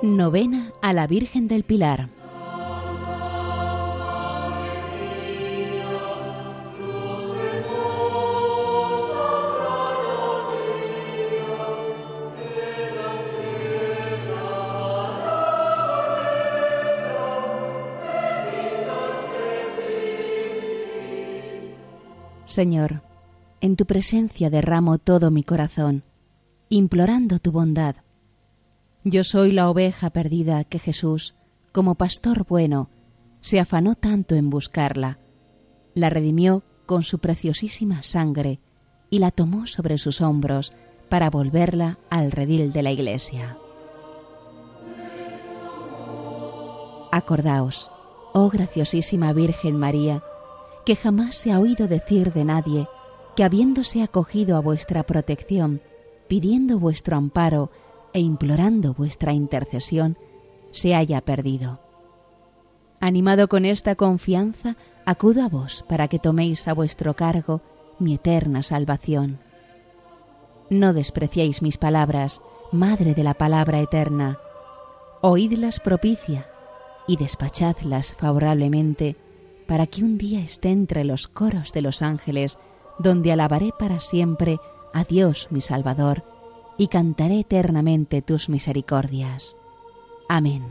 Novena a la Virgen del Pilar. Señor, en tu presencia derramo todo mi corazón, implorando tu bondad yo soy la oveja perdida que Jesús, como pastor bueno, se afanó tanto en buscarla, la redimió con su preciosísima sangre y la tomó sobre sus hombros para volverla al redil de la iglesia. Acordaos, oh graciosísima Virgen María, que jamás se ha oído decir de nadie que habiéndose acogido a vuestra protección, pidiendo vuestro amparo e implorando vuestra intercesión, se haya perdido. Animado con esta confianza, acudo a vos para que toméis a vuestro cargo mi eterna salvación. No despreciéis mis palabras, Madre de la palabra eterna. Oídlas propicia y despachadlas favorablemente para que un día esté entre los coros de los ángeles, donde alabaré para siempre a Dios mi Salvador y cantaré eternamente tus misericordias. Amén.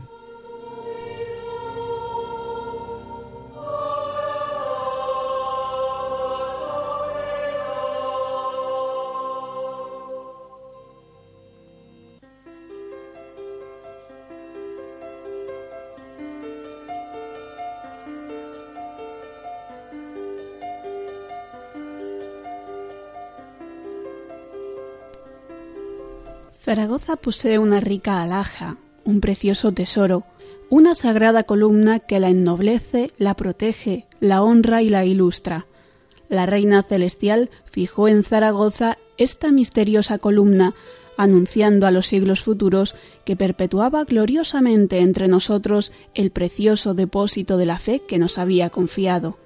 Zaragoza posee una rica alhaja, un precioso tesoro, una sagrada columna que la ennoblece, la protege, la honra y la ilustra. La Reina Celestial fijó en Zaragoza esta misteriosa columna, anunciando a los siglos futuros que perpetuaba gloriosamente entre nosotros el precioso depósito de la fe que nos había confiado.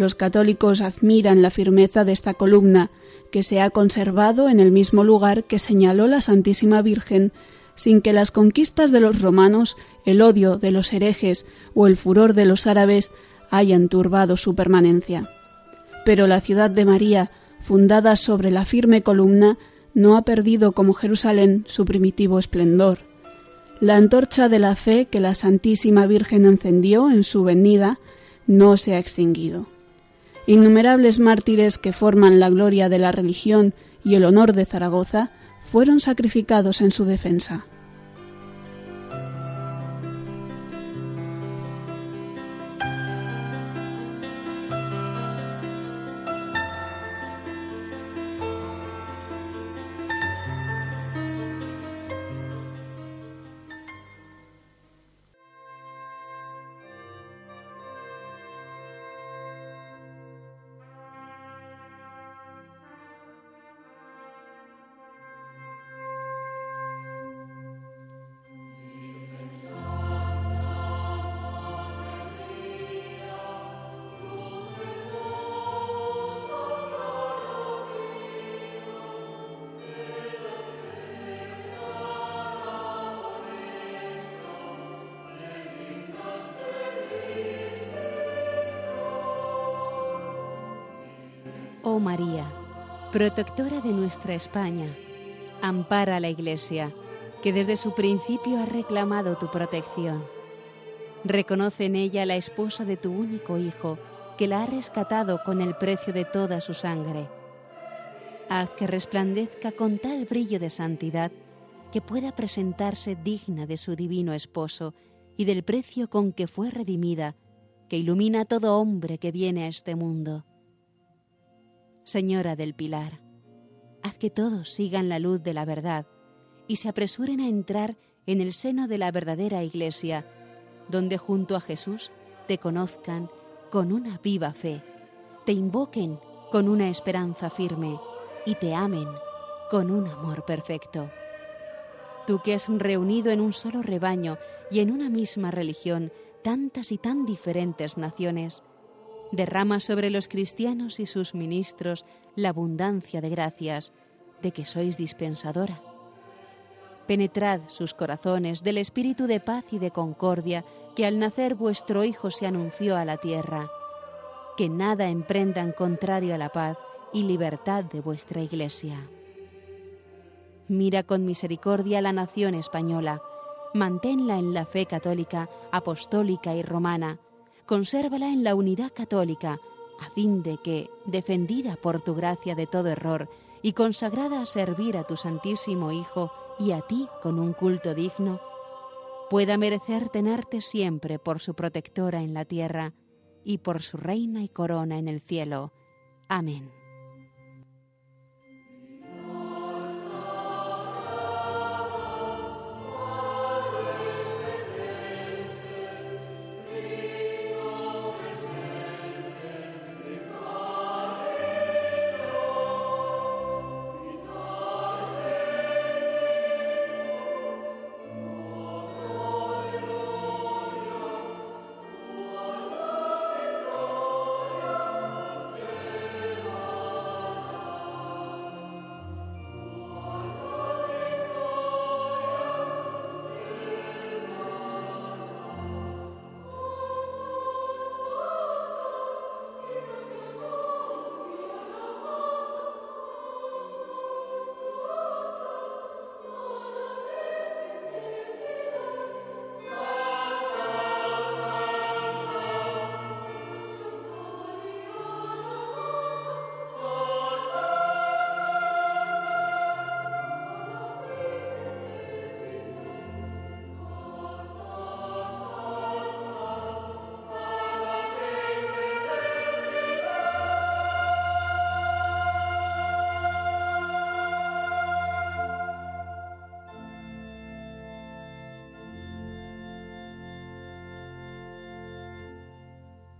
Los católicos admiran la firmeza de esta columna, que se ha conservado en el mismo lugar que señaló la Santísima Virgen, sin que las conquistas de los romanos, el odio de los herejes o el furor de los árabes hayan turbado su permanencia. Pero la ciudad de María, fundada sobre la firme columna, no ha perdido como Jerusalén su primitivo esplendor. La antorcha de la fe que la Santísima Virgen encendió en su venida no se ha extinguido. Innumerables mártires que forman la gloria de la religión y el honor de Zaragoza fueron sacrificados en su defensa. María, protectora de nuestra España, ampara a la Iglesia, que desde su principio ha reclamado tu protección. Reconoce en ella la esposa de tu único Hijo, que la ha rescatado con el precio de toda su sangre. Haz que resplandezca con tal brillo de santidad que pueda presentarse digna de su divino esposo y del precio con que fue redimida, que ilumina a todo hombre que viene a este mundo. Señora del Pilar, haz que todos sigan la luz de la verdad y se apresuren a entrar en el seno de la verdadera Iglesia, donde junto a Jesús te conozcan con una viva fe, te invoquen con una esperanza firme y te amen con un amor perfecto. Tú que has reunido en un solo rebaño y en una misma religión tantas y tan diferentes naciones, derrama sobre los cristianos y sus ministros la abundancia de gracias de que sois dispensadora. Penetrad sus corazones del espíritu de paz y de concordia que al nacer vuestro Hijo se anunció a la tierra. Que nada emprendan contrario a la paz y libertad de vuestra Iglesia. Mira con misericordia la nación española, manténla en la fe católica, apostólica y romana, consérvala en la unidad católica, a fin de que, defendida por tu gracia de todo error y consagrada a servir a tu Santísimo Hijo y a ti con un culto digno, pueda merecer tenerte siempre por su protectora en la tierra y por su reina y corona en el cielo. Amén.